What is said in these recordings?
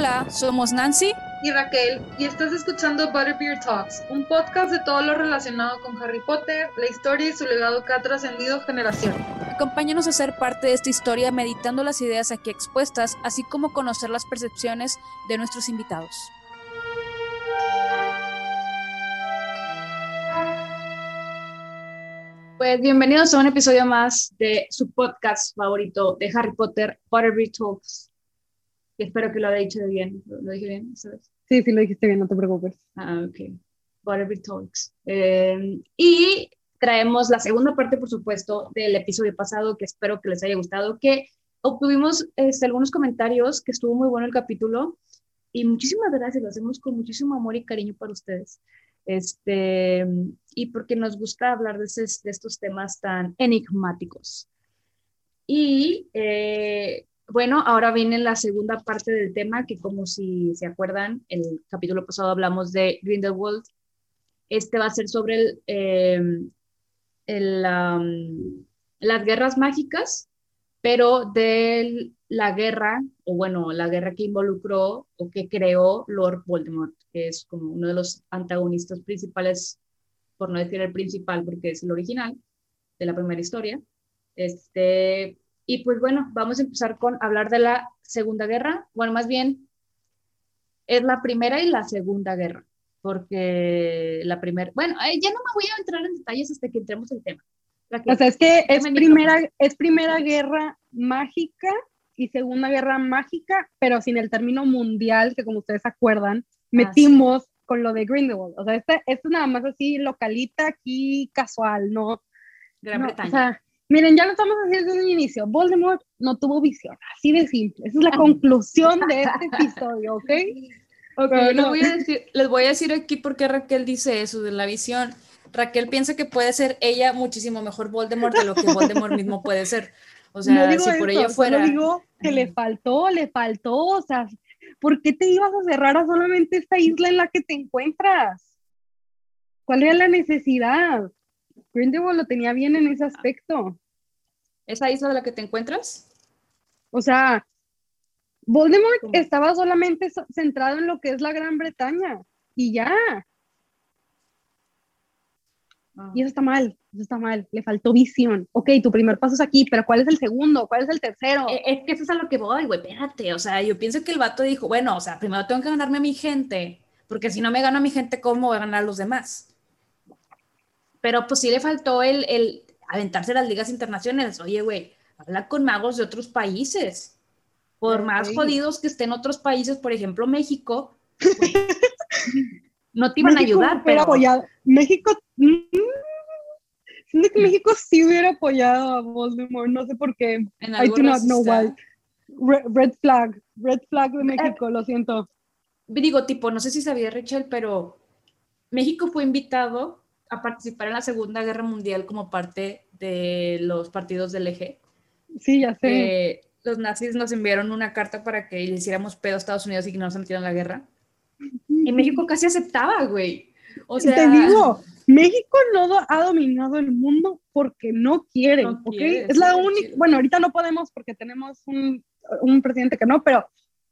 Hola, somos Nancy y Raquel y estás escuchando Butterbeer Talks, un podcast de todo lo relacionado con Harry Potter, la historia y su legado que ha trascendido generaciones. Acompáñanos a ser parte de esta historia meditando las ideas aquí expuestas, así como conocer las percepciones de nuestros invitados. Pues bienvenidos a un episodio más de su podcast favorito de Harry Potter, Butterbeer Talks espero que lo haya dicho bien. ¿Lo, dije bien ¿sabes? Sí, sí, lo dijiste bien, no te preocupes. Ah, ok. Whatever Talks. Eh, y traemos la segunda parte, por supuesto, del episodio pasado, que espero que les haya gustado, que obtuvimos este, algunos comentarios, que estuvo muy bueno el capítulo, y muchísimas gracias, lo hacemos con muchísimo amor y cariño para ustedes. Este, y porque nos gusta hablar de, de estos temas tan enigmáticos. Y eh, bueno, ahora viene la segunda parte del tema, que como si se acuerdan, el capítulo pasado hablamos de Grindelwald. Este va a ser sobre el, em, las guerras mágicas, pero de la guerra, o bueno, la guerra que involucró o que creó Lord Voldemort, que es como uno de los antagonistas principales, por no decir el principal, porque es el original de la primera historia. Este, y pues bueno, vamos a empezar con hablar de la Segunda Guerra. Bueno, más bien es la primera y la Segunda Guerra, porque la primera, bueno, ya no me voy a entrar en detalles hasta que entremos en el tema. o sea, es que es primera, es primera guerra mágica y segunda guerra mágica, pero sin el término mundial, que como ustedes acuerdan, metimos con lo de Grindelwald. O sea, este, es nada más así localita aquí, casual, ¿no? Gran Bretaña. O sea, Miren, ya lo estamos haciendo desde el inicio. Voldemort no tuvo visión, así de simple. Esa es la conclusión de este episodio, ¿ok? okay les, voy a decir, les voy a decir aquí por qué Raquel dice eso de la visión. Raquel piensa que puede ser ella muchísimo mejor Voldemort de lo que Voldemort mismo puede ser. O sea, si por ella fuera. Yo digo que le faltó, le faltó. O sea, ¿por qué te ibas a cerrar a solamente esta isla en la que te encuentras? ¿Cuál era la necesidad? Grindelwald lo tenía bien en ese aspecto. ¿Esa isla de la que te encuentras? O sea, Voldemort estaba solamente centrado en lo que es la Gran Bretaña y ya. Ah. Y eso está mal, eso está mal, le faltó visión. Ok, tu primer paso es aquí, pero ¿cuál es el segundo? ¿Cuál es el tercero? E, es que eso es a lo que voy, güey, espérate. O sea, yo pienso que el vato dijo, bueno, o sea, primero tengo que ganarme a mi gente, porque si no me gano a mi gente, ¿cómo voy a ganar a los demás? Pero pues sí le faltó el, el aventarse las ligas internacionales. Oye, güey, habla con magos de otros países. Por más jodidos que estén otros países, por ejemplo, México, no te iban a ayudar, pero... Apoyado. México... Mm, siento que México sí hubiera apoyado a Voldemort, no sé por qué. I do not know why. Red, flag, red flag de México, lo siento. Digo, tipo, no sé si sabía Rachel, pero México fue invitado a participar en la Segunda Guerra Mundial como parte de los partidos del eje. Sí, ya sé. los nazis nos enviaron una carta para que le hiciéramos pedo a Estados Unidos y que no nos metieran en la guerra. Y México casi aceptaba, güey. O sea, te digo, México no ha dominado el mundo porque no quiere, ¿ok? es la única, bueno, ahorita no podemos porque tenemos un, un presidente que no, pero,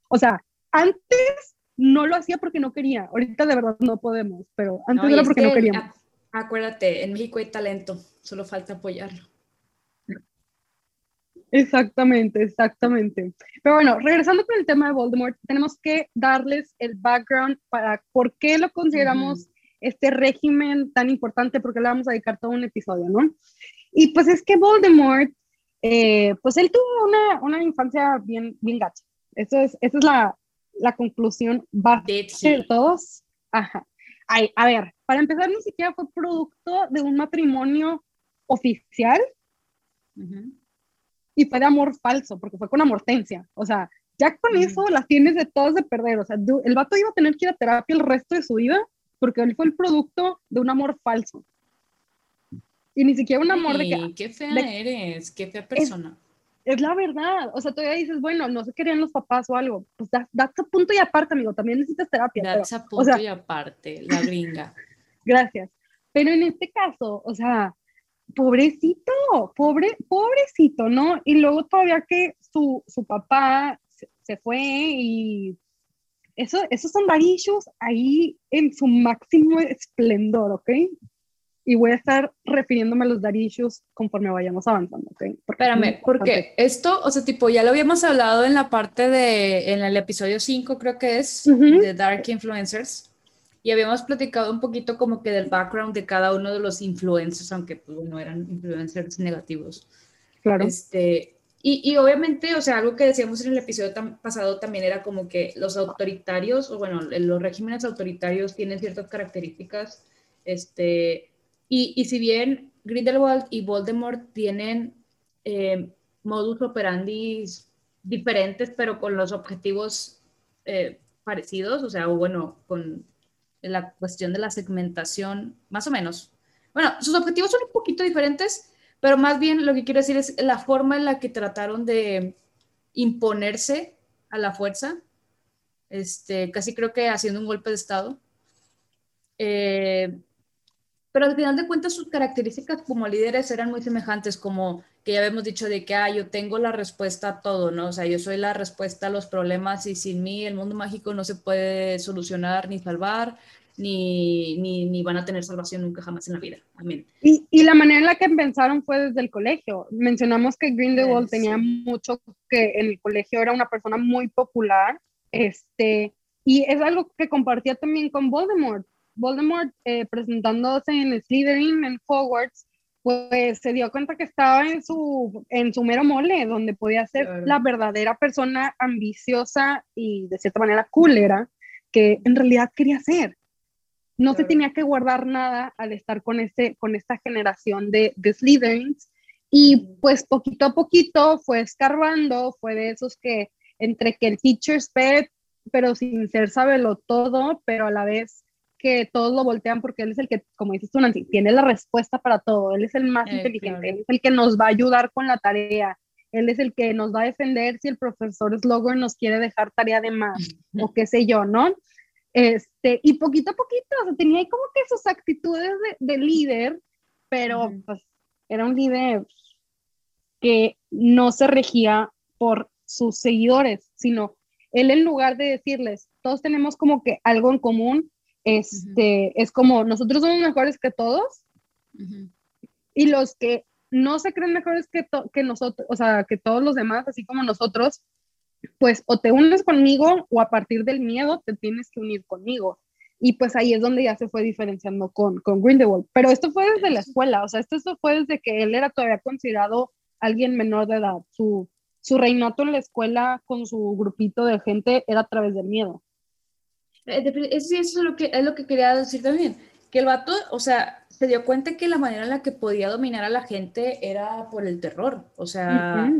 o sea, antes no lo hacía porque no quería. Ahorita de verdad no podemos, pero antes era porque no queríamos. Acuérdate, en México hay talento, solo falta apoyarlo. Exactamente, exactamente. Pero bueno, regresando con el tema de Voldemort, tenemos que darles el background para por qué lo consideramos este régimen tan importante, porque le vamos a dedicar todo un episodio, ¿no? Y pues es que Voldemort, eh, pues él tuvo una, una, infancia bien, bien gacha. Eso es, esa es la, la conclusión básica de todos. Ajá. Ay, a ver, para empezar, ni siquiera fue producto de un matrimonio oficial y fue de amor falso, porque fue con amortencia. O sea, ya con eso las tienes de todas de perder. O sea, el vato iba a tener que ir a terapia el resto de su vida porque él fue el producto de un amor falso. Y ni siquiera un amor de que. Qué fea eres, qué fea persona. Es, la verdad. O sea, todavía dices, bueno, no se querían los papás o algo. Pues that's a punto y aparte, amigo. También necesitas terapia. That's a punto y aparte, la gringa. Gracias. Pero en este caso, o sea, pobrecito, pobre, pobrecito, ¿no? Y luego todavía que su, su papá se, fue y eso, esos son daddy ahí en su máximo esplendor, ¿ok? Y voy a estar refiriéndome a los daddy conforme vayamos avanzando, ¿ok? Espérame, porque esto, o sea, tipo, ya lo habíamos hablado en la parte de, en el episodio 5 creo que es, de Dark Influencers, y habíamos platicado un poquito como que del background de cada uno de los influencers, aunque pues no eran influencers negativos. Claro. Este, y, y, obviamente, o sea, algo que decíamos en el episodio pasado también era como que los autoritarios, o bueno, los regímenes autoritarios tienen ciertas características, este, y, y si bien Grindelwald y Voldemort tienen eh, modus operandi diferentes, pero con los objetivos eh, parecidos, o sea, o bueno, con la cuestión de la segmentación, más o menos. Bueno, sus objetivos son un poquito diferentes, pero más bien lo que quiero decir es la forma en la que trataron de imponerse a la fuerza, este, casi creo que haciendo un golpe de Estado. Eh, pero al final de cuentas sus características como líderes eran muy semejantes, como que ya habíamos dicho de que, ah, yo tengo la respuesta a todo, ¿no? O sea, yo soy la respuesta a los problemas y sin mí el mundo mágico no se puede solucionar ni salvar, ni, ni, van a tener salvación nunca jamás en la vida. Amén. Y, y, la manera en la que pensaron fue desde el colegio. Mencionamos que Grindelwald tenía mucho que en el colegio era una persona muy popular, este, y es algo que compartía también con Voldemort. Voldemort eh, presentándose en Slytherin, en Hogwarts, pues se dio cuenta que estaba en su, en su mero mole, donde podía ser la verdadera persona ambiciosa y de cierta manera cólera que en realidad quería ser. No se tenía que guardar nada al estar con, este, con esta generación de, de. Y pues poquito a poquito fue escarbando, fue de esos que entre que el teacher's pet, pero sin ser sabelo todo, pero a la vez que todos lo voltean porque él es el que, como dices tú, Nancy, tiene la respuesta para todo, él es el más eh, inteligente, él es el que nos va a ayudar con la tarea, él es el que nos va a defender si el profesor Slogger nos quiere dejar tarea de más, o qué sé yo, ¿no? Este, y poquito a poquito, o sea, tenía ahí como que sus actitudes de, líder, pero pues era un líder que no se regía por sus seguidores, sino él en lugar de decirles, todos tenemos como que algo en común, este, es como nosotros somos mejores que todos y los que no se creen mejores que, que nosotros, o sea, que todos los demás, así como nosotros, pues o te unes conmigo o a partir del miedo te tienes que unir conmigo. Y pues ahí es donde ya se fue diferenciando con, con Grindelwald. Pero esto fue desde la escuela, o sea, esto, fue desde que él era todavía considerado alguien menor de edad. Su, su reinato en la escuela con su grupito de gente era a través del miedo. Eh, eso, es lo que, es lo que quería decir también, que el vato, o sea, se dio cuenta que la manera en la que podía dominar a la gente era por el terror, o sea,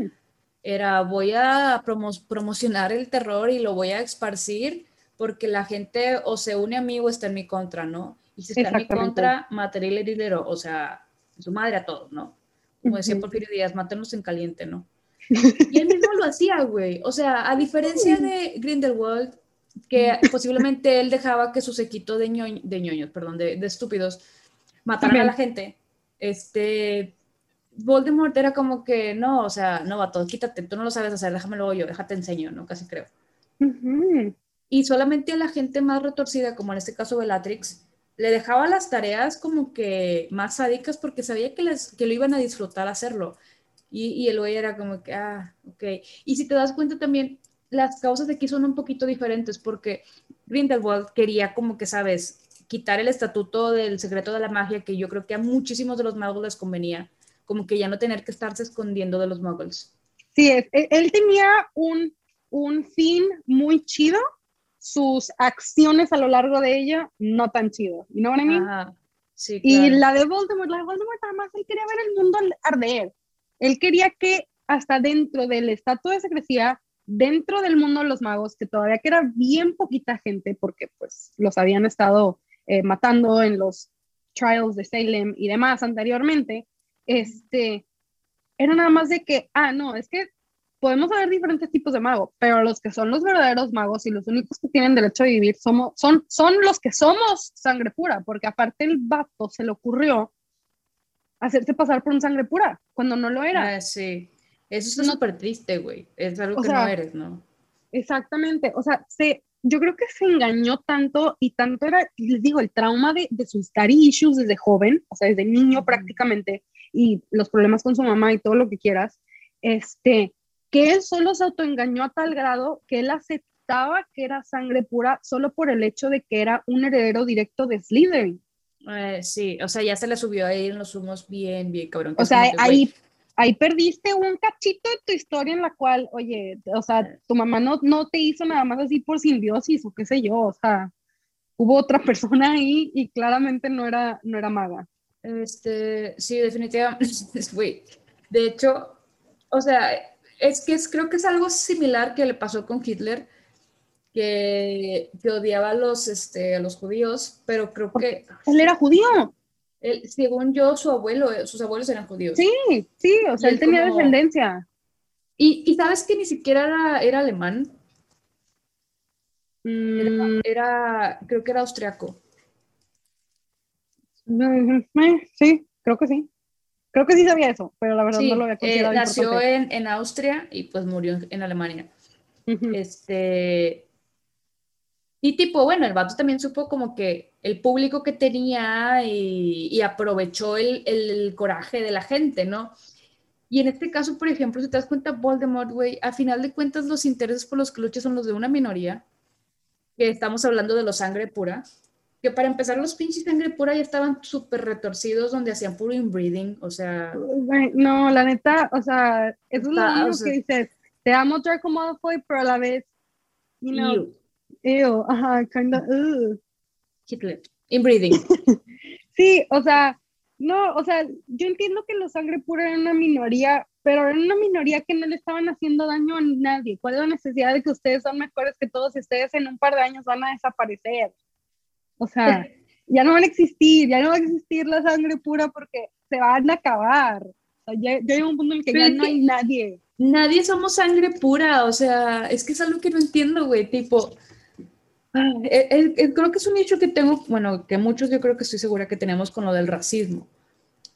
era voy a promocionar el terror y lo voy a esparcir porque la gente o se une a mí o está en mi contra, ¿no? Y si está en mi contra, mataré el dinero, o sea, su madre a todos, ¿no? Como decía Porfirio Díaz, mátenos en caliente, ¿no? Y él mismo lo hacía, güey. O sea, a diferencia de Grindelwald, que posiblemente él dejaba que su sequito de, de ñoños, perdón, de, de estúpidos, mataran a la gente, este, Voldemort era como que, no, o sea, no, va todo, quítate, tú no lo sabes hacer, déjamelo yo, déjate enseño, ¿no? Casi creo. Y solamente a la gente más retorcida, como en este caso Bellatrix, le dejaba las tareas como que más sádicas porque sabía que, les, que lo iban a disfrutar hacerlo. Y, y el güey era como que, ah, ok. Y si te das cuenta también, las causas de aquí son un poquito diferentes porque Grindelwald quería como que, sabes, quitar el estatuto del secreto de la magia que yo creo que a muchísimos de los magos les convenía como que ya no tener que estarse escondiendo de los muggles. Sí, él, tenía un, un fin muy chido, sus acciones a lo largo de ella no tan chido, ¿y no what Sí, Y la de Voldemort, la de Voldemort además él quería ver el mundo arder. Él quería que hasta dentro del estatus de secrecía, dentro del mundo de los magos, que todavía era bien poquita gente, porque pues los habían estado eh, matando en los trials de Salem y demás anteriormente, este, era nada más de que, ah, no, es que podemos haber diferentes tipos de magos, pero los que son los verdaderos magos y los únicos que tienen derecho a vivir somos, son, son los que somos sangre pura, porque aparte el vato se le ocurrió hacerse pasar por un sangre pura, cuando no lo era. Ah, sí, eso es súper triste, güey, es algo que no eres, ¿no? Exactamente, o sea, se, yo creo que se engañó tanto y tanto era, les digo, el trauma de, de sus daddy issues desde joven, o sea, desde niño prácticamente, y los problemas con su mamá y todo lo que quieras, este, que él solo se autoengañó a tal grado que él aceptaba que era sangre pura solo por el hecho de que era un heredero directo de Slytherin. Eh, sí, o sea, ya se le subió ahí en los humos bien, bien cabrón. O sea, ahí, ahí perdiste un cachito de tu historia en la cual, oye, o sea, tu mamá no, no te hizo nada más así por simbiosis o qué sé yo, o sea, hubo otra persona ahí y claramente no era, no era maga. Este, sí, definitivamente, de hecho, o sea, es que es, creo que es algo similar que le pasó con Hitler, que, que odiaba a los, este, a los judíos, pero creo que... Él era judío. Él, según yo, su abuelo, sus abuelos eran judíos. Sí, sí, o sea, él, tenía descendencia. Y, y, sabes que ni siquiera era, era alemán. Mm. Era, creo que era austriaco. Sí, creo que sí. Creo que sí sabía eso, pero la verdad Sí, no lo había eh, considerado nació importante. en, en Austria y pues murió en, en Alemania. Este. Y tipo, bueno, el vato también supo como que el público que tenía y, y aprovechó el, el coraje de la gente, ¿no? Y en este caso, por ejemplo, si te das cuenta, Voldemort, güey, a final de cuentas los intereses por los que lucha son los de una minoría, que estamos hablando de los sangre pura, que para empezar los pinches sangre pura ya estaban súper retorcidos donde hacían puro inbreeding, o sea, No, la neta, o sea, eso es lo único o sea- que dices. Te amo Draco Malfoy, pero a la vez, you know, ew, ew, ajá, kinda, ugh. Hitler, inbreeding. Sí, o sea, no, o sea, yo entiendo que los sangre pura eran una minoría, pero eran una minoría que no le estaban haciendo daño a nadie. ¿Cuál es la necesidad de que ustedes son mejores que todos y ustedes en un par de años van a desaparecer? O sea, ya no van a existir, ya no va a existir la sangre pura porque se van a acabar. O sea, ya, ya llega un punto en el que Pero ya no hay nadie. Nadie somos sangre pura, o sea, es que es algo que no entiendo, güey, tipo, ah, eh, eh, eh, creo que es un hecho que tengo, bueno, que muchos yo creo que estoy segura que tenemos con lo del racismo,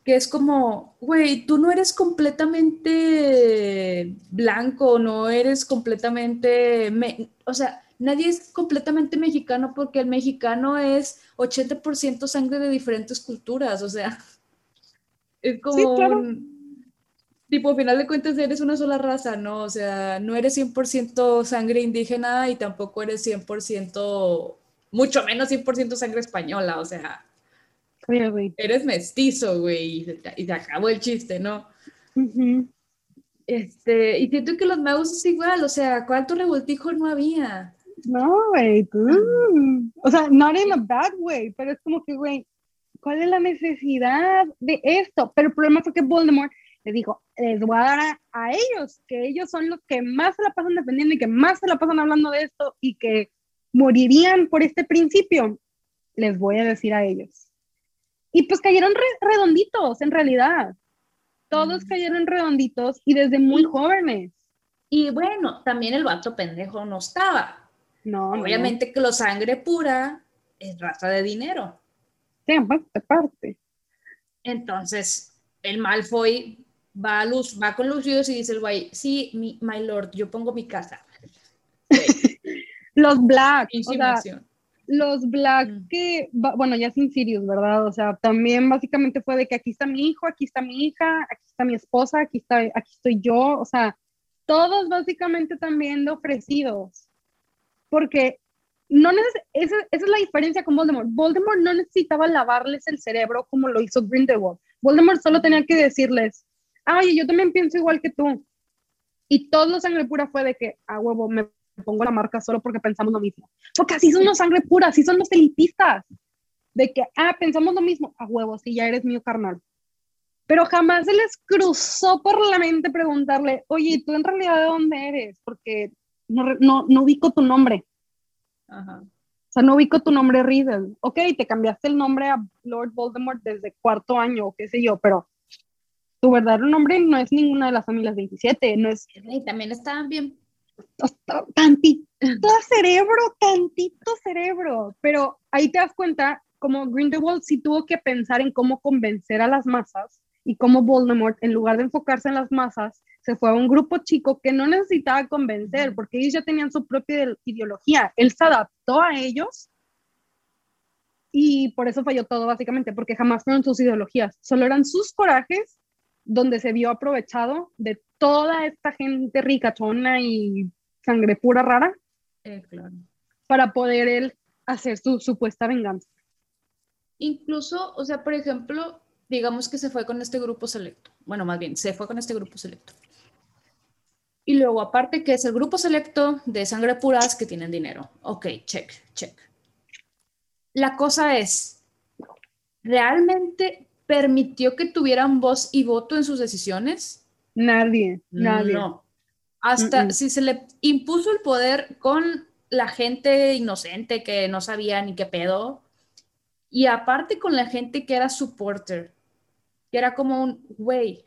que es como, güey, tú no eres completamente blanco, no eres completamente, me- o sea, nadie es completamente mexicano porque el mexicano es 80% sangre de diferentes culturas, o sea, es como claro. un- tipo, al final de cuentas eres una sola raza, ¿no? O sea, no eres 100% sangre indígena y tampoco eres 100%, mucho menos 100% sangre española, o sea, Oye, güey. eres mestizo, güey, y, y se acabó el chiste, ¿no? Ujú. Este, y siento que los magos es igual, o sea, ¿cuánto revoltijo no había? No, güey, tú. O sea, not in a bad way, pero es como que, güey, ¿cuál es la necesidad de esto? Pero el problema fue que Voldemort le dijo, les voy a dar a, a ellos, que ellos son los que más se la pasan defendiendo y que más se la pasan hablando de esto y que morirían por este principio. Les voy a decir a ellos. Y pues cayeron re- redonditos, en realidad. Todos Mm. cayeron redonditos y desde muy jóvenes. Y bueno, también el vato pendejo no estaba. No. Obviamente que lo sangre pura es raza de dinero. Sí, aparte. Entonces, el Malfoy va, a Luz, va con Lucius y dice el güey, sí, mi, my lord, yo pongo mi casa. Los Black, o sea, los Black Mm. que, bueno, ya sin Sirius, ¿verdad? O sea, también básicamente fue de que aquí está mi hijo, aquí está mi hija, aquí está mi esposa, aquí, está, aquí estoy yo, o sea, todos básicamente también de ofrecidos, porque no esa, esa es la diferencia con Voldemort. Voldemort no necesitaba lavarles el cerebro como lo hizo Grindelwald. Voldemort solo tenía que decirles, ah, oye, yo también pienso igual que tú. Y todo lo sangre pura fue de que, a huevo, me pongo la marca solo porque pensamos lo mismo. Porque así son los sangre pura, así son los elitistas. De que, ah, pensamos lo mismo, a huevo, sí, ya eres mío carnal. Pero jamás se les cruzó por la mente preguntarle, oye, ¿tú en realidad de dónde eres? Porque no, no, no ubico tu nombre. Ajá. O sea, no ubico tu nombre Riddle. Ok, te cambiaste el nombre a Lord Voldemort desde cuarto año o qué sé yo, pero tu verdadero nombre no es ninguna de las familias 27, no es Y también estaban bien. tantito cerebro, tantito cerebro. Pero ahí te das cuenta como Grindelwald sí tuvo que pensar en cómo convencer a las masas y cómo Voldemort, en lugar de enfocarse en las masas, se fue a un grupo chico que no necesitaba convencer, porque ellos ya tenían su propia ideología. Él se adaptó a ellos y por eso falló todo, básicamente, porque jamás fueron sus ideologías, solo eran sus corajes donde se vio aprovechado de toda esta gente ricachona y sangre pura rara Eh, claro. para poder él hacer su supuesta venganza. Incluso, o sea, por ejemplo, digamos que se fue con este grupo selecto. Bueno, más bien, se fue con este grupo selecto. Y luego, aparte que es el grupo selecto de sangre puras que tienen dinero. Ok, check, check. La cosa es, ¿realmente permitió que tuvieran voz y voto en sus decisiones? Nadie, nadie. No. Hasta Mm-mm. si se le impuso el poder con la gente inocente que no sabía ni qué pedo, y aparte con la gente que era supporter, que era como un, güey,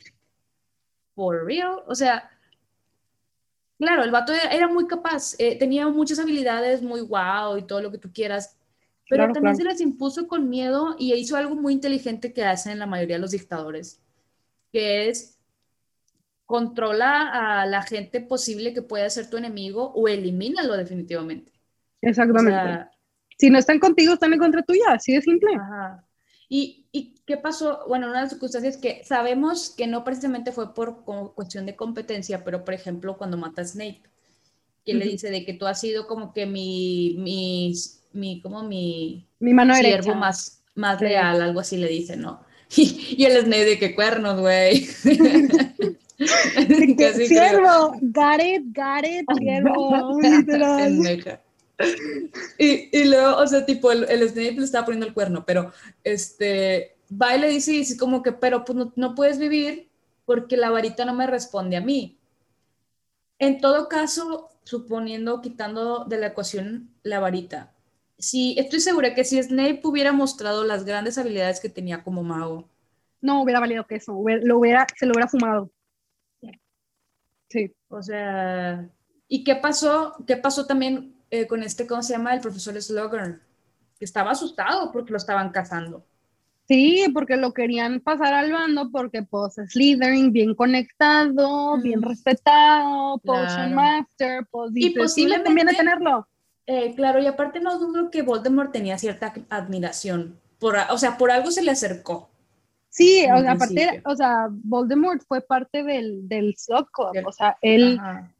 for real, o sea, claro, el vato era, era muy capaz, eh, tenía muchas habilidades, muy wow y todo lo que tú quieras, pero Claro, también claro. se les impuso con miedo y hizo algo muy inteligente que hacen la mayoría de los dictadores, que es controla a la gente posible que pueda ser tu enemigo o elimínalo definitivamente. O Exactamente. sea, si no están contigo, están en contra tuya, así de simple. Ajá. ¿Y, y qué pasó? Bueno, una de las circunstancias que sabemos que no precisamente fue por cuestión de competencia, pero por ejemplo cuando mata a Snape, que le dice de que tú has sido como que mi, mi, mi como mi Mi mano siervo derecha. más, más Sí. leal, algo así le dice, ¿no? Y, y el Snape de que cuernos, güey. Siervo, got it, got it, siervo, literal. Y, y luego, o sea, tipo, el, el Snape le estaba poniendo el cuerno, pero este, va y le dice, y dice como que, pero pues no, no puedes vivir porque la varita no me responde a mí. En todo caso, suponiendo, quitando de la ecuación la varita, sí, estoy segura que si Snape hubiera mostrado las grandes habilidades que tenía como mago, No hubiera valido que eso, hubiera- lo hubiera, se lo hubiera fumado. Sí. O sea, ¿y qué pasó? ¿Qué pasó también eh, con este, ¿cómo se llama? El profesor Slugger, que estaba asustado porque lo estaban cazando. Sí, porque lo querían pasar al bando porque pues Slytherin bien conectado, bien Mm. respetado, Potion Claro. Master, pues me posiblemente- tenerlo. Eh, claro, y aparte no dudo que Voldemort tenía cierta admiración, por, a- o sea, por algo se le acercó. Sí, o sea, aparte, o sea, Voldemort fue parte del, del Slug Club, Del- o sea, él, Ajá.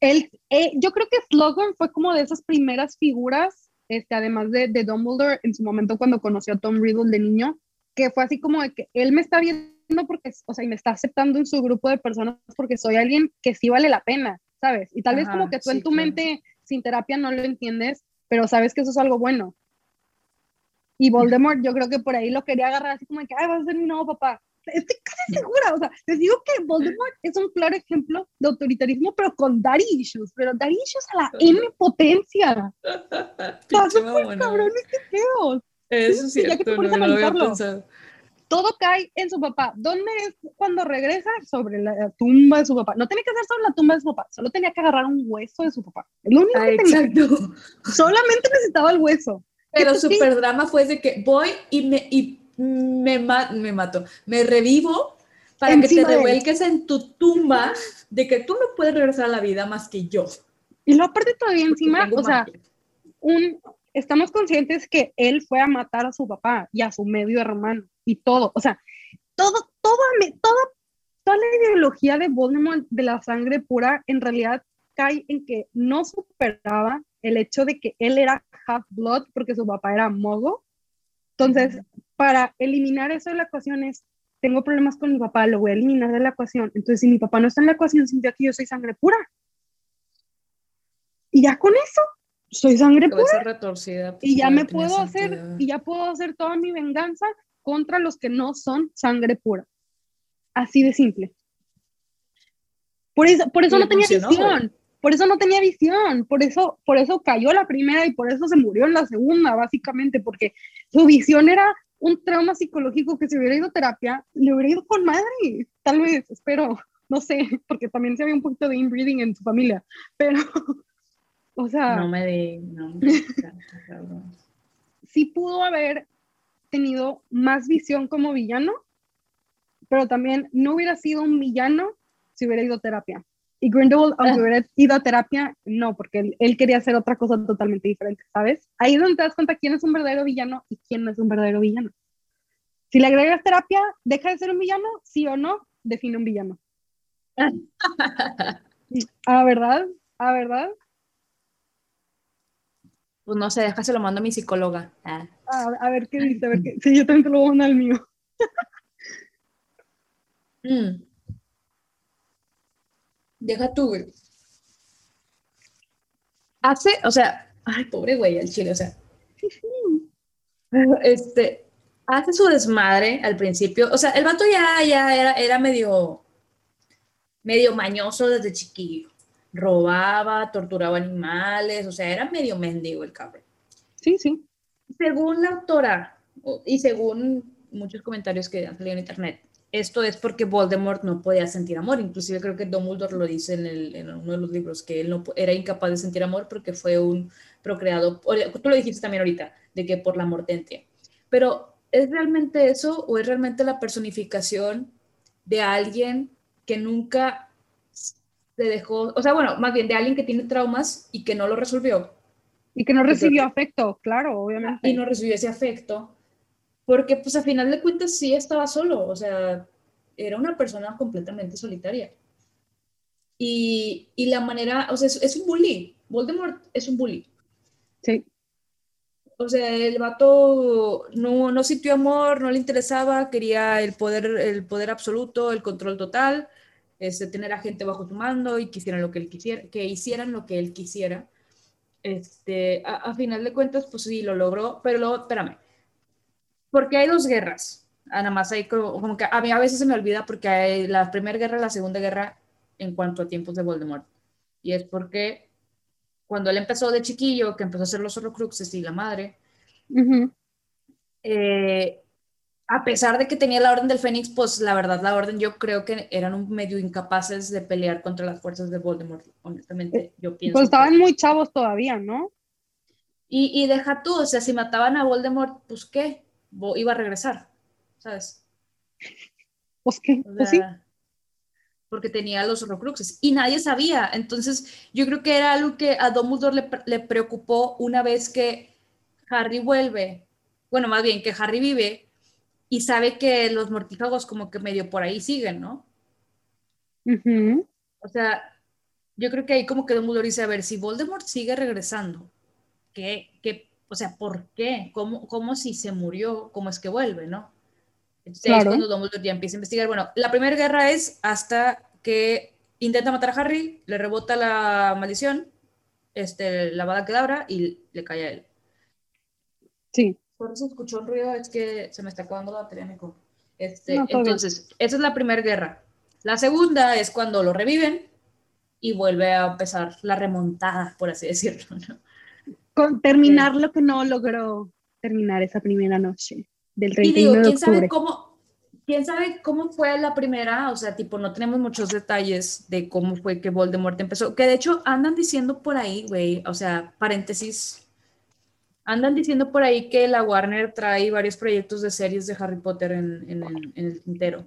él eh, yo creo que Slughorn fue como de esas primeras figuras, este, además de, de Dumbledore, en su momento cuando conoció a Tom Riddle de niño, que fue así como de que él me está viendo porque, o sea, y me está aceptando en su grupo de personas porque soy alguien que sí vale la pena, ¿sabes? Y tal vez Ajá, como que tú sí, en tu claro. mente sin terapia no lo entiendes, pero sabes que eso es algo bueno. Y Voldemort, yo creo que por ahí lo quería agarrar así como de que, ay, vas a ser mi nuevo papá. Estoy casi segura, o sea, les digo que Voldemort es un claro ejemplo de autoritarismo, pero con daddy issues, pero daddy issues a la M potencia. Por mamona, cabrón, qué feo. Eso es cierto, no, no lo había pensado. Todo cae en su papá. ¿Dónde es cuando regresa? Sobre la tumba de su papá. No tenía que hacer sobre la tumba de su papá, solo tenía que agarrar un hueso de su papá. Es lo único Ah, que tenía. exacto. Solamente necesitaba el hueso. Pero super drama fue de que voy y me, y me, ma- me mato, me revivo para que Encima te de él. revuelques en tu tumba de que tú no puedes regresar a la vida más que yo. Y lo aparte todavía porque encima, o sea, un, estamos conscientes que él fue a matar a su papá y a su medio hermano y todo, o sea, todo, toda, toda, toda la ideología de Voldemort de la sangre pura en realidad cae en que no superaba el hecho de que él era half-blood porque su papá era mogo. Entonces, para eliminar eso de la ecuación es, tengo problemas con mi papá, lo voy a eliminar de la ecuación. Entonces, si mi papá no está en la ecuación, significa que yo soy sangre pura. Y ya con eso, soy sangre pura retorcida. pues, y ya me puedo hacer sentido. y ya puedo hacer toda mi venganza contra los que no son sangre pura. Así de simple. Por eso, por eso no tenía funcionó, visión. Por eso no tenía visión, por eso, por eso cayó la primera y por eso se murió en la segunda, básicamente, porque su visión era un trauma psicológico que si hubiera ido a terapia, le hubiera ido con madre, tal vez, espero, no sé, porque también se había un poquito de inbreeding en su familia, pero, o sea, No me di, no sí pudo haber tenido más visión como villano, pero también no hubiera sido un villano si hubiera ido a terapia. Y Grindelwald, aunque ah. hubiera ido a terapia, no, porque él, quería hacer otra cosa totalmente diferente, ¿sabes? Ahí es donde te das cuenta quién es un verdadero villano y quién no es un verdadero villano. Si le agregas terapia, ¿deja de ser un villano? ¿Sí o no? Define un villano. ¿A verdad? ¿A verdad? Pues no sé, déjase lo mando a mi psicóloga. Ah. A, ver qué dice, a ver qué. Sí, yo también te lo voy a mandar al mío. mm. Deja tú, güey. Hace, o sea, ay, pobre güey, el chile, o sea. Este, hace su desmadre al principio. O sea, el vato ya, ya era, era medio, medio mañoso desde chiquillo. Robaba, torturaba animales, o sea, era medio mendigo el cabrón. Sí, sí. Según la autora, y según muchos comentarios que han salido en internet, esto es porque Voldemort no podía sentir amor. Inclusive creo que Dumbledore lo dice en, el, en uno de los libros, que él no era incapaz de sentir amor porque fue un procreado, tú lo dijiste también ahorita, de que por la mortentia. Pero ¿es realmente eso o es realmente la personificación de alguien que nunca se dejó, o sea, bueno, más bien de alguien que tiene traumas y que no lo resolvió? Y que no recibió afecto, claro, obviamente. Y no recibió ese afecto porque pues a final de cuentas sí estaba solo, o sea, era una persona completamente solitaria. Y, y la manera, o sea, es, un bully, Voldemort es un bully. Sí. O sea, el vato no, no sintió amor, no le interesaba, quería el poder, el poder absoluto, el control total, este, tener a gente bajo su mando y quisieran lo que él quisiera, que hicieran lo que él quisiera. Este, a, a final de cuentas, pues sí, lo logró, pero luego, espérame, porque hay dos guerras. Ah, nada más hay como, que a mí a veces se me olvida porque hay la primera guerra y la segunda guerra en cuanto a tiempos de Voldemort. Y es porque cuando él empezó de chiquillo, que empezó a hacer los horrocruxes y la madre, eh, a pesar de que tenía la orden del Fénix, pues la verdad la orden yo creo que eran un medio incapaces de pelear contra las fuerzas de Voldemort, honestamente, yo pienso. Pues estaban muy chavos todavía, ¿no? Y, y deja tú, o sea, si mataban a Voldemort, pues qué, iba a regresar, ¿sabes? Pues qué, pues sí. Porque tenía los horrocruxes y nadie sabía. Entonces, yo creo que era algo que a Dumbledore le, le preocupó una vez que Harry vuelve, bueno, más bien que Harry vive y sabe que los mortífagos como que medio por ahí siguen, ¿no? O sea, yo creo que ahí como que Dumbledore dice, a ver, si Voldemort sigue regresando, ¿qué, qué o sea, ¿por qué? ¿Cómo, cómo si se murió? ¿Cómo es que vuelve, no? Entonces es cuando Dumbledore ya empieza a investigar. Bueno, la primera guerra es hasta que intenta matar a Harry, le rebota la maldición, este, la bada quedabra y le cae a él. Sí. Por eso escuchó ruido, es que se me está acabando la batería, Este, entonces, esa es la primera guerra. La segunda es cuando lo reviven y vuelve a empezar la remontada, por así decirlo. ¿no? terminar lo que no logró terminar esa primera noche del 31 y digo, ¿quién Sabe cómo, ¿Quién sabe cómo fue la primera? O sea, tipo, no tenemos muchos detalles de cómo fue que Voldemort empezó. Que de hecho andan diciendo por ahí, güey, o sea, paréntesis, andan diciendo por ahí que la Warner trae varios proyectos de series de Harry Potter en, en, el tintero.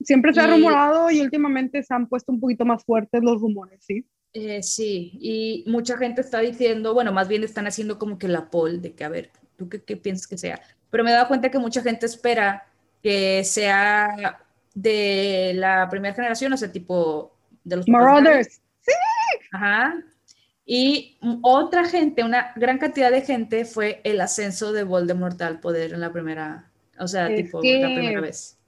Siempre se ha rumorado y últimamente se han puesto un poquito más fuertes los rumores, ¿sí? Eh, sí, y mucha gente está diciendo, bueno, más bien están haciendo como que la poll de que, a ver, ¿tú qué, qué piensas que sea? Pero me he dado cuenta que mucha gente espera que sea de la primera generación, o sea, tipo de los... Marauders. Sí. Ajá. Y otra gente, una gran cantidad de gente fue el ascenso de Voldemort al poder en la primera, o sea, tipo la primera vez.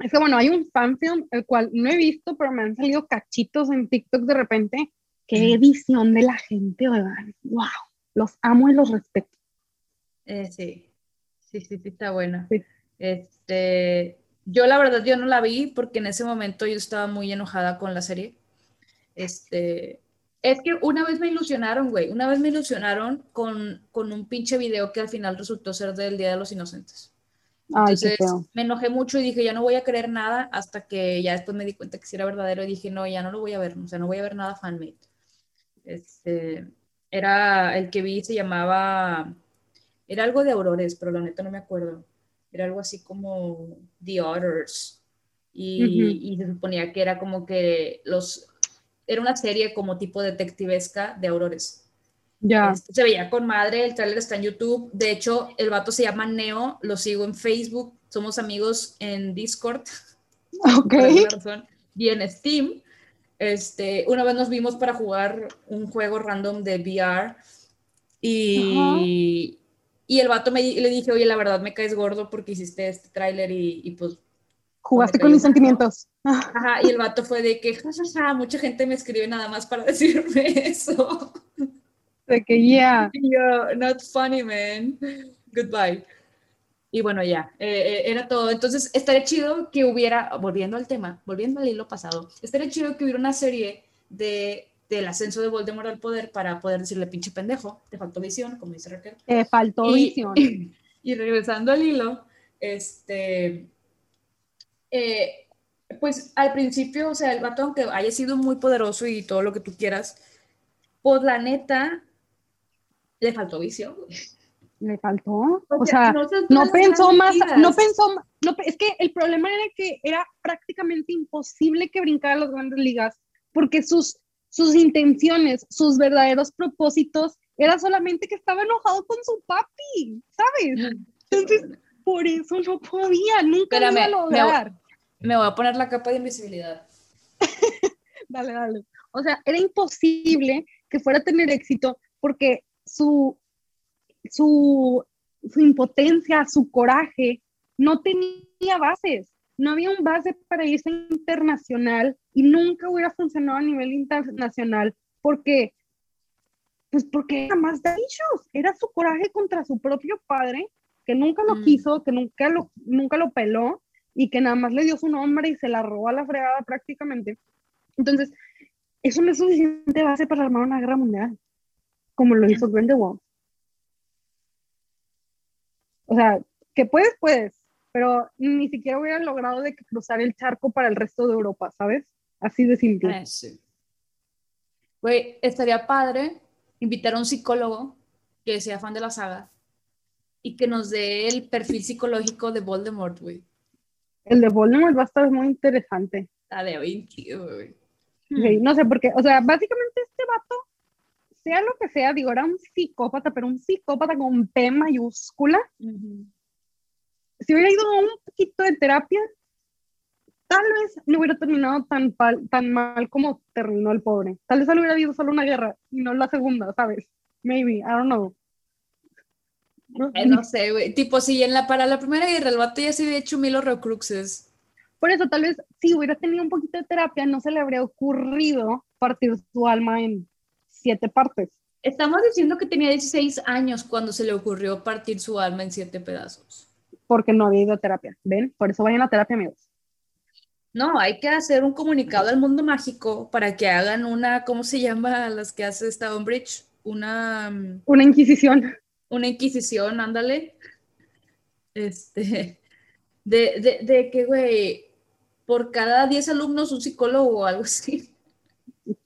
Es que bueno, hay un fanfilm, el cual no he visto, pero me han salido cachitos en TikTok de repente, Qué visión de la gente, ¿verdad? ¡Wow! Los amo y los respeto. Eh, sí, sí, sí, sí, está buena. Este, yo la verdad yo no la vi porque en ese momento yo estaba muy enojada con la serie. Este, es que una vez me ilusionaron, güey, una vez me ilusionaron con, con un pinche video que al final resultó ser del Día de los Inocentes. Entonces me enojé mucho y dije, ya no voy a creer nada hasta que ya después me di cuenta que si era verdadero y dije, no, ya no lo voy a ver, o sea, no voy a ver nada fanmade. Este, era el que vi, se llamaba, era algo de Aurores, pero la neta no me acuerdo. Era algo así como The Otters. y, y se suponía que era como que los, era una serie como tipo detectivesca de aurores. Ya. Este, Se veía con madre, el trailer está en YouTube. De hecho, el vato se llama Neo, lo sigo en Facebook, somos amigos en Discord, Ok. razón, y en Steam. Este, una vez nos vimos para jugar un juego random de VR y, y el vato me le dije, oye, la verdad me caes gordo porque hiciste este tráiler y, y pues Jugaste con mis sentimientos. Ajá, y el vato fue de que, jajaja, mucha gente me escribe nada más para decirme eso. De que ya. Y yo, not funny, man. Goodbye. Y bueno, ya, eh, eh, era todo. Entonces, estaría chido que hubiera, volviendo al tema, volviendo al hilo pasado, estaría chido que hubiera una serie de, del ascenso de Voldemort al poder para poder decirle, pinche pendejo, te faltó visión, como dice Raquel. Te faltó Y- visión. Y regresando al hilo, este, eh, pues al principio, o sea, el vato, aunque haya sido muy poderoso y todo lo que tú quieras, pues la neta, le faltó visión. güey. Le faltó. O sea, no, no pensó más, no pensó, no, es que el problema era que era prácticamente imposible que brincara a las grandes ligas, porque sus, sus intenciones, sus verdaderos propósitos, era solamente que estaba enojado con su papi, ¿sabes? Entonces, por eso no podía, nunca lo iba a Espérame, me- lograr. Me voy a poner la capa de invisibilidad. Dale, dale. O sea, era imposible que fuera a tener éxito porque su, su, su impotencia, su coraje, no tenía bases. No había un base para irse internacional y nunca hubiera funcionado a nivel internacional porque, pues porque era más de ellos. Era su coraje contra su propio padre, que nunca lo Mm. quiso, que nunca lo, nunca lo peló y que nada más le dio su nombre y se la robó a la fregada prácticamente. Entonces, eso no es suficiente base para armar una guerra mundial, como lo hizo Grindelwald. O sea, que puedes, puedes, pero ni siquiera hubiera logrado de cruzar el charco para el resto de Europa, ¿sabes? Así de simple. Eh, sí. Güey, estaría padre invitar a un psicólogo que sea fan de la saga y que nos dé el perfil psicológico de Voldemort, güey. El de Voldemort va a estar muy interesante. La de 20, güey. Sí, no sé por qué, o sea, básicamente este vato, sea lo que sea, digo, era un psicópata, pero un psicópata con P mayúscula. Ujú. si hubiera ido a un poquito de terapia, tal vez no hubiera terminado tan, pal- tan mal como terminó el pobre. Tal vez solo hubiera habido solo una guerra y no la segunda, ¿sabes? Maybe, I don't know. Eh, no sé, güey. Tipo, si en la, para la primera guerra el vato ya se había hecho mil horrocruxes. Por eso, tal vez, si hubiera tenido un poquito de terapia, no se le habría ocurrido partir su alma en siete partes. Estamos diciendo que tenía 16 años cuando se le ocurrió partir su alma en siete pedazos. Porque no había ido a terapia. ¿Ven? Por eso vayan a terapia, amigos. No, hay que hacer un comunicado al mundo mágico para que hagan una, ¿cómo se llama las que hace Stonebridge? Una, mm, Una inquisición. Una inquisición, ándale. Este, de, de, de que, güey, por cada 10 alumnos un psicólogo o algo así.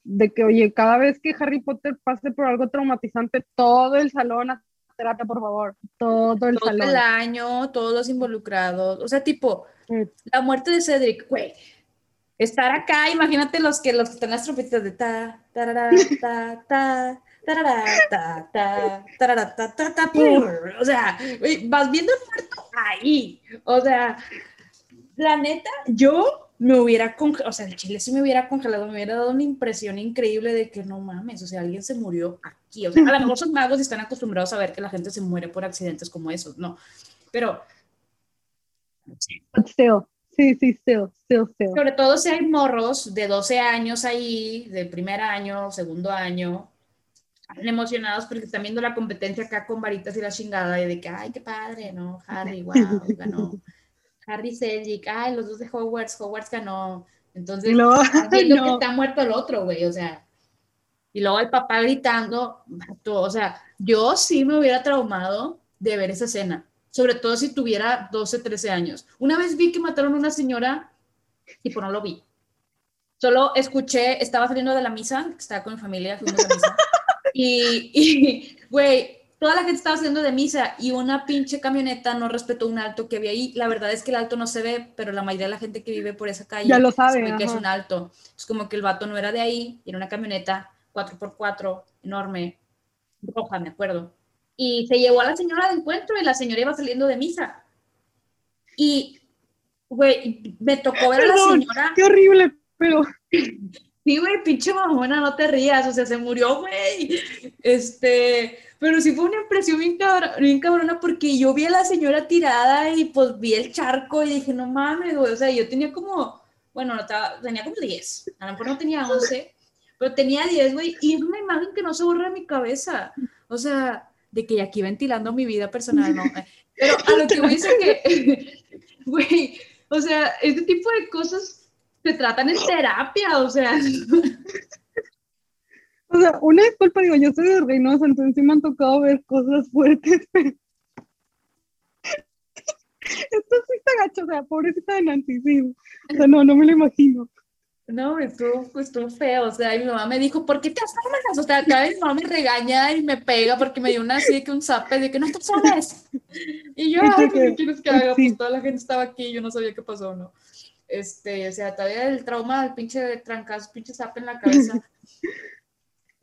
De que, oye, cada vez que Harry Potter pase por algo traumatizante, todo el salón a terapia, por favor. Todo el Todo salón. el año, todos los involucrados. O sea, tipo, Mm. la muerte de Cedric, güey. Estar acá, imagínate los que los que están las trompetas de ta, tarara, ta, ta, tarara, ta, ta, tarara, ta, ta, ta, prrr. O sea, vas viendo el muerto ahí. O sea, la neta, yo me hubiera congelado, o sea, el chile sí me hubiera congelado, me hubiera dado una impresión increíble de que no mames, o sea, alguien se murió aquí. O sea, a lo mejor son magos y están acostumbrados a ver que la gente se muere por accidentes como esos, no. Pero But still. Sí, sí, still, still, still. Sobre todo si hay morros de 12 años ahí, de primer año, segundo año, emocionados porque están viendo la competencia acá con varitas y la chingada, y de que, ay, qué padre, ¿no? Harry, wow, ganó. Harry Cedric, ay, los dos de Hogwarts, Hogwarts ganó. Entonces, están viendo que no. está muerto el otro, güey, o sea. Y luego el papá gritando, vato, o sea, yo sí me hubiera traumado de ver esa escena, sobre todo si tuviera 12, 13 años. Una vez vi que mataron a una señora, tipo, no lo vi. Solo escuché, estaba saliendo de la misa, estaba con mi familia, fuimos a misa, y, güey, toda la gente estaba haciendo de misa y una pinche camioneta no respetó un alto que había ahí. La verdad es que el alto no se ve, pero la mayoría de la gente que vive por esa calle Ya lo sabe, ve que es un alto. Es como que el vato no era de ahí, era una camioneta 4x4 enorme, roja, me acuerdo. Y se llevó a la señora de encuentro y la señora iba saliendo de misa. Y, güey, me tocó ver a la Perdón, señora. Qué horrible, pero Sí, güey, pinche mamona, no te rías, o sea, se murió, güey. Este, pero sí fue una impresión bien, cabra- bien cabrona porque yo vi a la señora tirada y pues vi el charco y dije, no mames, güey, o sea, yo tenía como, bueno, no estaba, tenía como 10, a lo mejor no tenía 11, pero tenía 10, güey, y es una imagen que no se borra de mi cabeza, o sea, de que aquí ventilando mi vida personal, ¿no? Pero a lo que voy es que, güey, o sea, este tipo de cosas se tratan en terapia, o sea, O sea, una disculpa, digo, yo soy de Reynosa, entonces sí me han tocado ver cosas fuertes, pero... Esto sí está gacho, o sea, pobrecita de Nancy, sí. O sea, no, no me lo imagino. no, estuvo, estuvo feo, o sea, y mi mamá me dijo, ¿por qué te asomas? O sea, cada vez mi mamá me regaña y me pega porque me dio una así de que un zape de que no te asomes. Y yo, ay, sí, ¿qué quieres que haga? Sí. Pues toda la gente estaba aquí, yo no sabía qué pasó, ¿no? Este, o sea, todavía el trauma del pinche trancazo, pinche zape en la cabeza.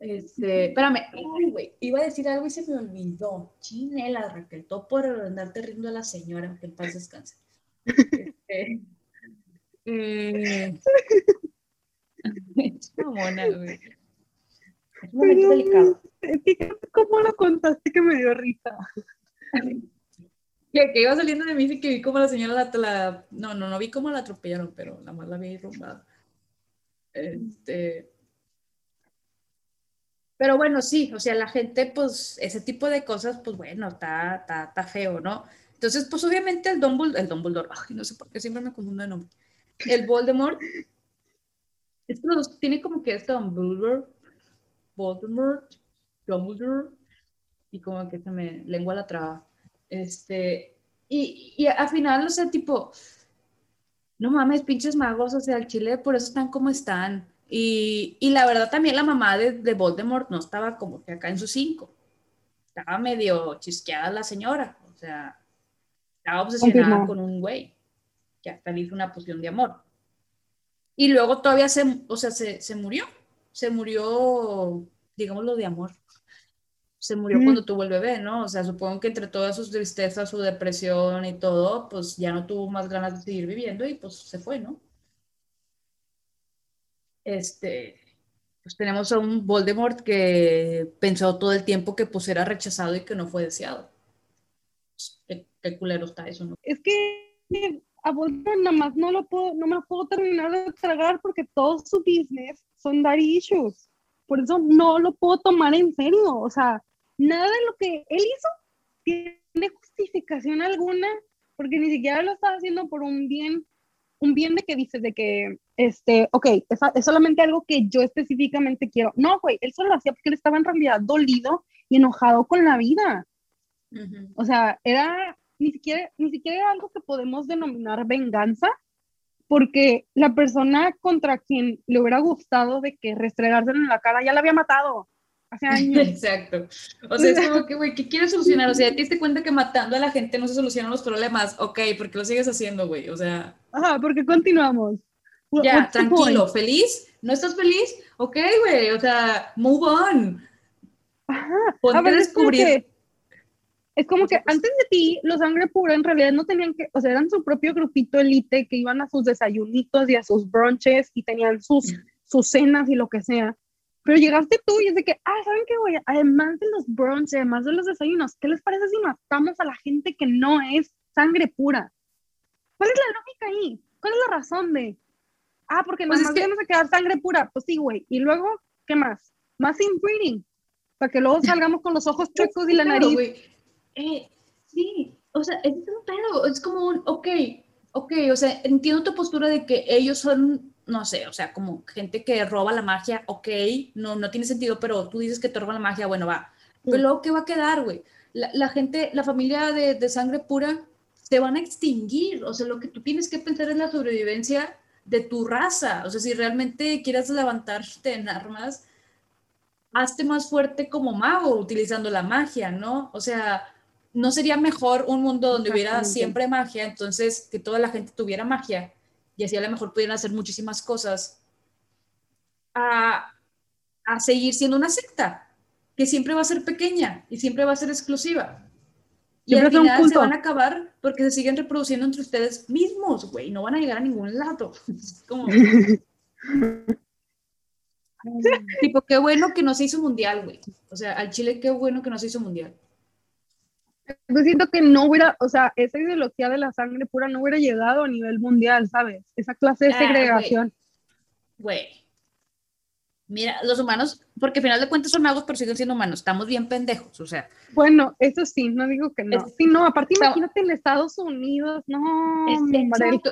Este, espérame, ay, güey, iba a decir algo y se me olvidó. Chinela, Raquel, todo por andarte riendo a la señora, que en paz descanse. Este, eh, mamona, güey. Es un momento delicado. ¿cómo lo contaste que me dio risa? Que, que iba saliendo de mí y que vi como la señora la, la- no, no, no vi cómo la atropellaron, pero la más la vi rumbada. Este, pero bueno, sí, o sea, la gente, pues, ese tipo de cosas, pues bueno, está, está, está feo, ¿no? Entonces, pues obviamente el Dumbledore, el Dumbledore, ay, no sé por qué siempre me confundo de nombre. El Voldemort, es que los- tiene como que este Dumbledore, Voldemort, Dumbledore, y como que se me lengua la traba. Este, y, y al final, o sea, tipo, no mames, pinches magos, o sea, el chile por eso están como están. Y, y la verdad también la mamá de, de Voldemort no estaba como que acá en sus cinco. Estaba medio chisqueada la señora, o sea, estaba obsesionada con un güey, que hasta le hizo una poción de amor. Y luego todavía se, o sea, se, se murió, se murió, digámoslo, de amor se murió Mm. cuando tuvo el bebé, ¿no? O sea, supongo que entre todas sus tristezas, su depresión y todo, pues ya no tuvo más ganas de seguir viviendo y pues se fue, ¿no? Este, pues tenemos a un Voldemort que pensó todo el tiempo que pues era rechazado y que no fue deseado. Pues, Qué, qué culero está eso, ¿no? Es que a Voldemort nada más no lo puedo, no me lo puedo terminar de tragar porque todo su business son daddy issues. Por eso no lo puedo tomar en serio. O sea, nada de lo que él hizo tiene justificación alguna, porque ni siquiera lo está haciendo por un bien, un bien de que dices de que, este, ok, es, es solamente algo que yo específicamente quiero. No, güey, él solo lo hacía porque él estaba en realidad dolido y enojado con la vida. O sea, era ni siquiera, ni siquiera era algo que podemos denominar venganza, porque la persona contra quien le hubiera gustado de que restregárselo en la cara ya la había matado hace años. Exacto. O sea, es como que, güey, ¿qué quieres solucionar? O sea, ¿te diste cuenta que matando a la gente no se solucionan los problemas? Ok, ¿por qué lo sigues haciendo, güey? O sea, Ajá, porque continuamos. What- ya, tranquilo? ¿feliz? ¿No estás feliz? Ok, güey, o sea, move on. Ajá. Ponte A a ver, es como que, es como que Otra cosa. antes de ti, los sangre pura en realidad no tenían que, o sea, eran su propio grupito elite que iban a sus desayunitos y a sus brunches y tenían sus, sus cenas y lo que sea. Pero llegaste tú y es de que, ah, ¿saben qué, güey? Además de los brunches, además de los desayunos, ¿qué les parece si matamos a la gente que no es sangre pura? ¿Cuál es la lógica ahí? ¿Cuál es la razón de? Ah, porque Pues nada es más que- quedar sangre pura. Pues sí, güey. Y luego, ¿qué más? Más inbreeding. Para que luego salgamos con los ojos chuecos y la Claro, nariz. Eh, sí, o sea, es un pedo, es como un, ok, ok, o sea, entiendo tu postura de que ellos son, no sé, o sea, como gente que roba la magia, ok, no, no tiene sentido, pero tú dices que te roban la magia, bueno, va. Pero Sí. luego, ¿qué va a quedar, güey? La, la gente, la familia de, de sangre pura se van a extinguir, o sea, lo que tú tienes que pensar es la sobrevivencia de tu raza, o sea, si realmente quieres levantarte en armas, hazte más fuerte como mago utilizando la magia, ¿no? O sea, ¿no sería mejor un mundo donde hubiera siempre magia, entonces que toda la gente tuviera magia y así a lo mejor pudieran hacer muchísimas cosas a, a seguir siendo una secta que siempre va a ser pequeña y siempre va a ser exclusiva? Y al final se van a acabar porque se siguen reproduciendo entre ustedes mismos, güey. No van a llegar a ningún lado. como... tipo, qué bueno que no se hizo mundial, güey. O sea, al Chile, qué bueno que no se hizo mundial. Yo siento que no hubiera, o sea, esa ideología de la sangre pura no hubiera llegado a nivel mundial, ¿sabes? Esa clase de ah, segregación. Güey. Mira, los humanos, porque al final de cuentas son magos, pero siguen siendo humanos. Estamos bien pendejos, o sea. Bueno, eso sí, no digo que no. sí, no, aparte imagínate en Estados Unidos, no.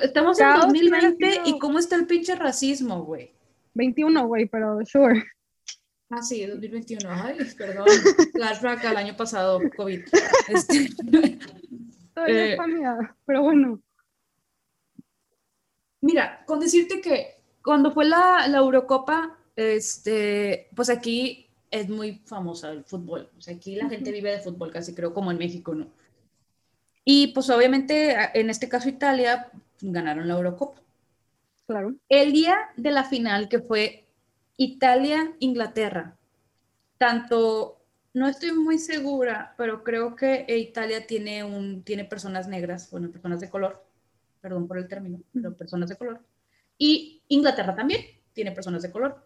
Estamos en 2020 y cómo está el pinche racismo, güey. 21, güey, pero sure. Ah, sí, 2021. Ay, perdón. Flashback al año pasado, COVID. Este, eh, pero bueno. Mira, con decirte que cuando fue la, la Eurocopa, este, pues aquí es muy famosa el fútbol. O sea, aquí la gente vive de fútbol, casi creo, como en México, ¿no? Y pues obviamente, en este caso Italia, ganaron la Eurocopa. Claro. El día de la final, que fue Italia-Inglaterra, tanto, no estoy muy segura, pero creo que Italia tiene, un, tiene personas negras, bueno, personas de color, perdón por el término, pero personas de color. Y Inglaterra también tiene personas de color.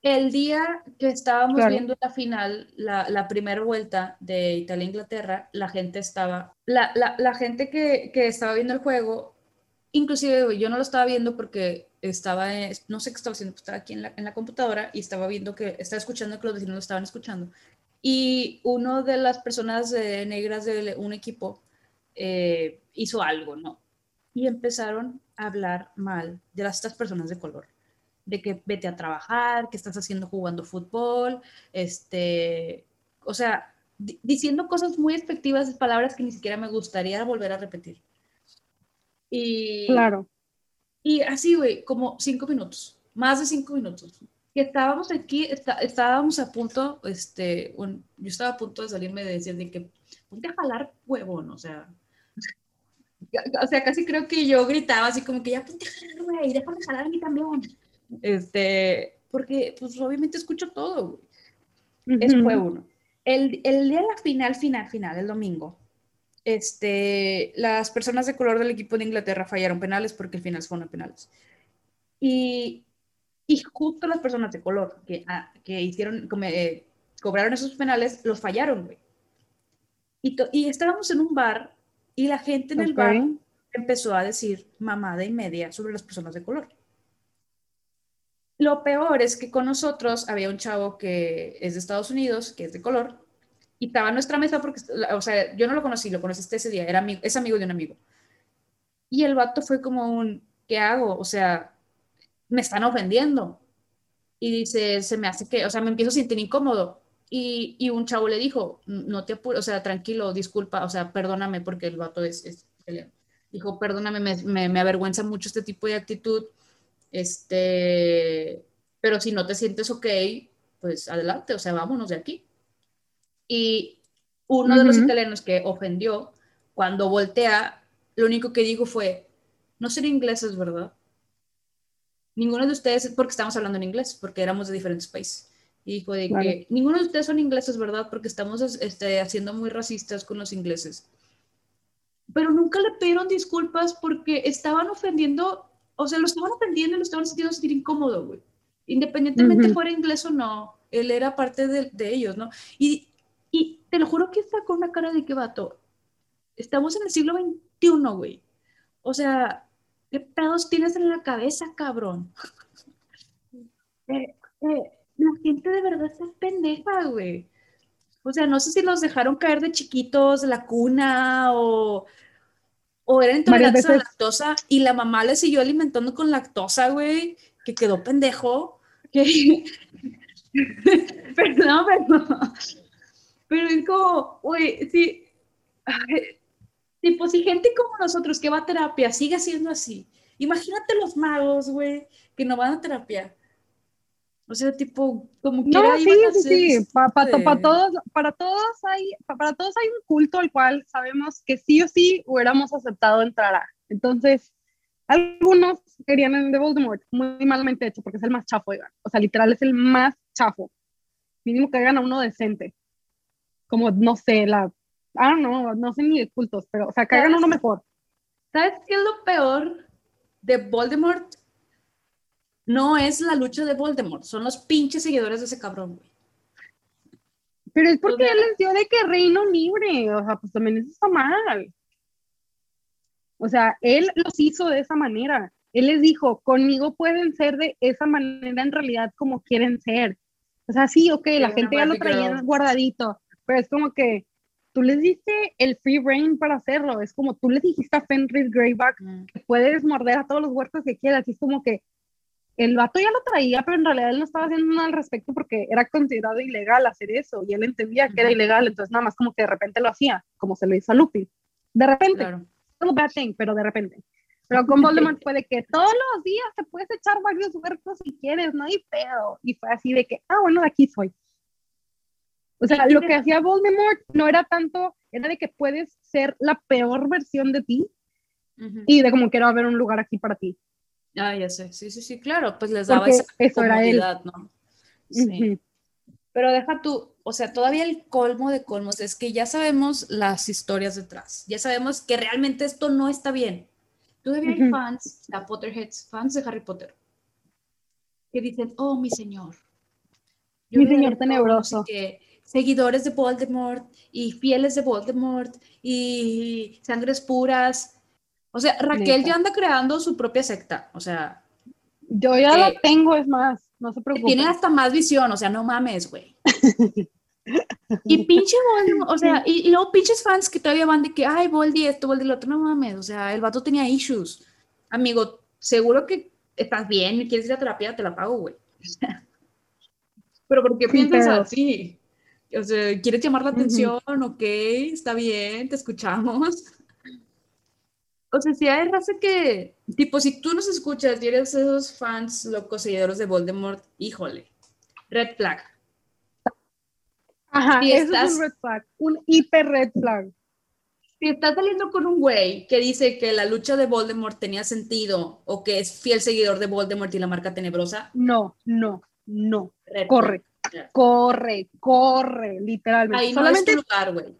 El día que estábamos viendo la final, la, primera vuelta de Italia-Inglaterra, la gente estaba, la, la, gente que, que, estaba viendo el juego, inclusive yo no lo estaba viendo porque estaba, no sé qué estaba haciendo, estaba aquí en la, computadora y estaba viendo que, estaba escuchando que los vecinos lo estaban escuchando. Y uno de las personas negras de un equipo eh, hizo algo, ¿no? Y empezaron a hablar mal de las, estas personas de color de que vete a trabajar, que estás haciendo jugando fútbol, este, o sea, diciendo cosas muy efectivas, palabras que ni siquiera me gustaría volver a repetir. Y, claro. Y así, güey, como cinco minutos, más de cinco minutos. Que estábamos aquí, estábamos a punto, este, yo estaba a punto de salirme de decir de que ponte a jalar huevón, o sea, o sea, casi creo que yo gritaba así como que ya ponte a jalar, güey, déjame jalar a mí también. Este, porque pues obviamente escucho todo. Eso fue uno. El, el, día de la final, final, final, el domingo, este, las personas de color del equipo de Inglaterra fallaron penales porque el final fueron penales. Y, y justo las personas de color que, ah, que hicieron, como, eh, cobraron esos penales, los fallaron, güey. Y, y estábamos en un bar y la gente en el bar empezó a decir mamada y media sobre las personas de color. Lo peor es que con nosotros había un chavo que es de Estados Unidos, que es de color, y estaba en nuestra mesa porque, o sea, yo no lo conocí, lo conocí ese día, era amigo, es amigo de un amigo. Y el vato fue como un, ¿qué hago? O sea, me están ofendiendo. Y dice, se me hace que, o sea, me empiezo a sentir incómodo. Y, y un chavo le dijo, no te apures, o sea, tranquilo, disculpa, o sea, perdóname porque el vato es, es Dijo, perdóname, me, me, me avergüenza mucho este tipo de actitud este, pero si no te sientes ok, pues adelante, o sea, vámonos de aquí. Y uno de los italianos que ofendió, cuando voltea, lo único que dijo fue, no ser ingleses, ¿verdad? Ninguno de ustedes, porque estamos hablando en inglés, porque éramos de diferentes países. Y dijo de que ninguno de ustedes son ingleses, ¿verdad? Porque estamos este, haciendo muy racistas con los ingleses. Pero nunca le pidieron disculpas porque estaban ofendiendo o sea, lo estaban aprendiendo y lo estaban sintiendo sentir incómodo, güey. Independientemente fuera inglés o no, él era parte de, de ellos, ¿no? Y, y, te lo juro que está con una cara de que vato. Estamos en el siglo XXI, güey. O sea, ¿qué pedos tienes en la cabeza, cabrón? Eh, eh, la gente de verdad está pendeja, güey. O sea, no sé si los dejaron caer de chiquitos la cuna o o era intolerante a la lactosa y la mamá le siguió alimentando con lactosa, güey, que quedó pendejo. Que... perdón, perdón. Pero es como, güey, sí. Tipo, si gente como nosotros que va a terapia sigue siendo así, imagínate los magos, güey, que no van a terapia. O sea, tipo, como No, quiera sí, a sí, sí. ese Pa- pa- tipo de- para todos, para todos hay, pa- para todos hay un culto al cual sabemos que sí o sí hubiéramos aceptado entrar a. Entonces, algunos querían el de Voldemort, muy malamente hecho, porque es el más chafo, oigan. O sea, literal es el más chafo. Mínimo que hagan a uno decente. Como, no sé, la. Ah, no, no sé ni de cultos, pero, o sea, que hagan uno mejor. ¿Sabes qué es lo peor de Voldemort? No es la lucha de Voldemort, son los pinches seguidores de ese cabrón, güey. Pero es porque él les dio de que reino libre, o sea, pues también eso está mal. O sea, él los hizo de esa manera. Él les dijo, conmigo pueden ser de esa manera en realidad como quieren ser. O sea, sí, ok, la gente ya lo traía girl. guardadito, pero es como que tú les diste el free reign para hacerlo. Es como tú les dijiste a Fenris Greyback que puedes morder a todos los huertos que quieras. Y es como que el vato ya lo traía, pero en realidad él no estaba haciendo nada al respecto porque era considerado ilegal hacer eso y él entendía que era ilegal, entonces nada más como que de repente lo hacía, como se lo hizo a Lupin. De repente, Claro. no bad thing, pero de repente. Pero con Voldemort fue de que todos los días te puedes echar varios huertos si quieres, no hay pedo. Y fue así de que, ah, bueno, de aquí soy. O sea, lo que hacía Voldemort no era tanto, era de que puedes ser la peor versión de ti Ujú. y de como quiero haber un lugar aquí para ti. Ah, ya sé, sí, sí, sí, claro, pues les daba Porque esa eso era él. ¿no? Sí. Ujú. Pero deja tú, o sea, todavía el colmo de colmos es que ya sabemos las historias detrás, ya sabemos que realmente esto no está bien. Todavía hay Ujú. fans, a Potterheads, fans de Harry Potter, que dicen, oh, mi señor. Mi le señor tenebroso. qué, seguidores de Voldemort y fieles de Voldemort y sangres puras. O sea, Raquel Neta. ya anda creando su propia secta, o sea, Yo ya que- la tengo, es más, no se que preocupen. tiene hasta más visión, o sea, no mames, güey. Y pinche Voldemort, o sea, y, y luego pinches fans que todavía van de que, ay, Voldy esto, Voldy lo otro, no mames, o sea, el vato tenía issues. Amigo, seguro que estás bien y quieres ir a terapia, te la pago, güey. Pero ¿por qué Sí, piensas pero- así? O sea, ¿quieres llamar la atención? Ok, está bien, te escuchamos. O sea, si hay raza que, tipo, si tú nos escuchas y eres esos fans locos seguidores de Voldemort, híjole, red flag. Ajá, si eso estás- es un red flag, un hiper red flag. Si estás saliendo con un güey que dice que la lucha de Voldemort tenía sentido o que es fiel seguidor de Voldemort y la marca tenebrosa, No, no, no. red Corre, flag. Corre, corre, literalmente. Ahí no solamente, es tu lugar, güey.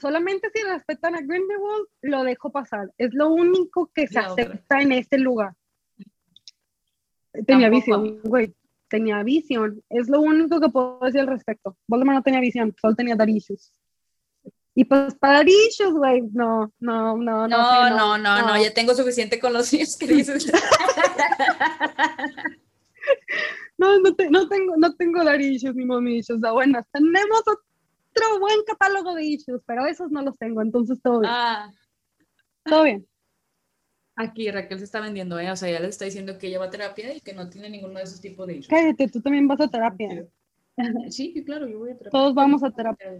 solamente si respetan a Grindelwald, lo dejo pasar. Es lo único que se acepta en este lugar. Tenía Tampoco. visión, güey. Tenía visión. Es lo único que puedo decir al respecto. Voldemort no tenía visión, solo tenía dar issues. Y pues para dar issues, güey, no, no, no, no. No, sí, no, no, no, ya tengo suficiente con los niños que dices. No, no, te- no tengo, no tengo dar issues ni mommy issues. Ah, bueno, tenemos otro buen catálogo de issues, pero esos no los tengo, entonces todo bien. ah, Todo bien. aquí Raquel se está vendiendo, ¿eh? O sea, ya les está diciendo que ella va a terapia y que no tiene ninguno de esos tipos de issues. Cállate, tú también vas a terapia. Sí, claro, yo voy a terapia. Todos vamos a terapia.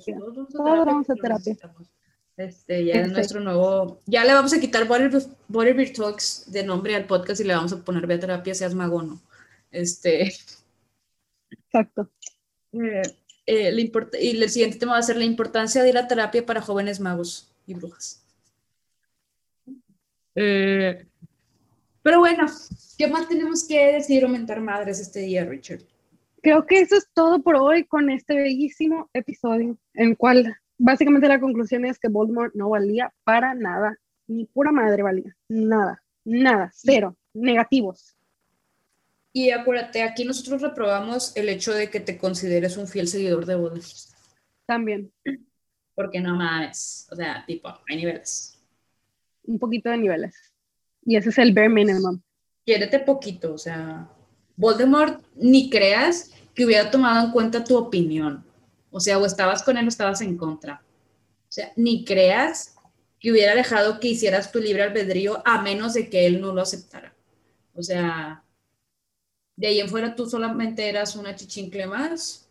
Todos vamos a terapia. vamos a. Este, ya es nuestro nuevo. Ya le vamos a quitar Butterbeer, Butterbeer Talks de nombre al podcast y le vamos a poner Ve a terapia, seas magono. Este. Exacto. eh, eh, y el siguiente tema va a ser la importancia de ir a terapia para jóvenes magos y brujas. Eh, pero bueno, ¿qué más tenemos que decir o mentar madres este día, Richard? Creo que eso es todo por hoy con este bellísimo episodio, en el cual básicamente la conclusión es que Voldemort no valía para nada, ni pura madre valía, nada, nada, cero, negativos. Y acuérdate, aquí nosotros reprobamos el hecho de que te consideres un fiel seguidor de Voldemort. También, Porque no mames. O sea, tipo, hay niveles. un poquito de niveles. Y ese es el bare minimum. Quiérete poquito. O sea, Voldemort ni creas que hubiera tomado en cuenta tu opinión. O sea, o estabas con él o estabas en contra. O sea, ni creas que hubiera dejado que hicieras tu libre albedrío a menos de que él no lo aceptara. O sea, de ahí en fuera tú solamente eras una chichincle más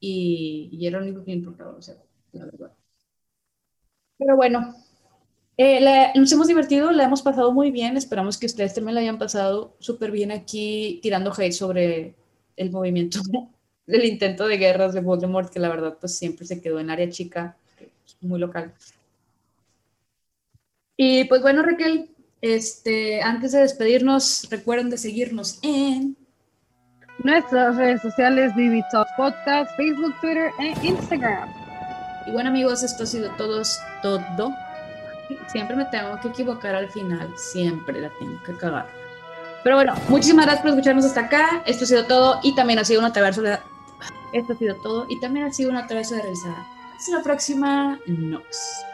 y, y era lo único que importaba, o sea, la verdad. Pero bueno, eh, la- nos hemos divertido, la hemos pasado muy bien. Esperamos que ustedes también la hayan pasado súper bien aquí tirando hate sobre el movimiento del intento de guerras de Voldemort, que la verdad pues siempre se quedó en área chica, muy local. Y pues bueno, Raquel, este, antes de despedirnos, recuerden de seguirnos en nuestras redes sociales, Vivi Talk Podcast, Facebook, Twitter e Instagram. Y bueno amigos, esto ha sido todo, todo. Siempre me tengo que equivocar al final, siempre la tengo que cagar. Pero bueno, muchísimas gracias por escucharnos hasta acá. Esto ha sido todo y también ha sido una traverso de... Esto ha sido todo y también ha sido una traverso de realizar. Hasta la próxima. Nos.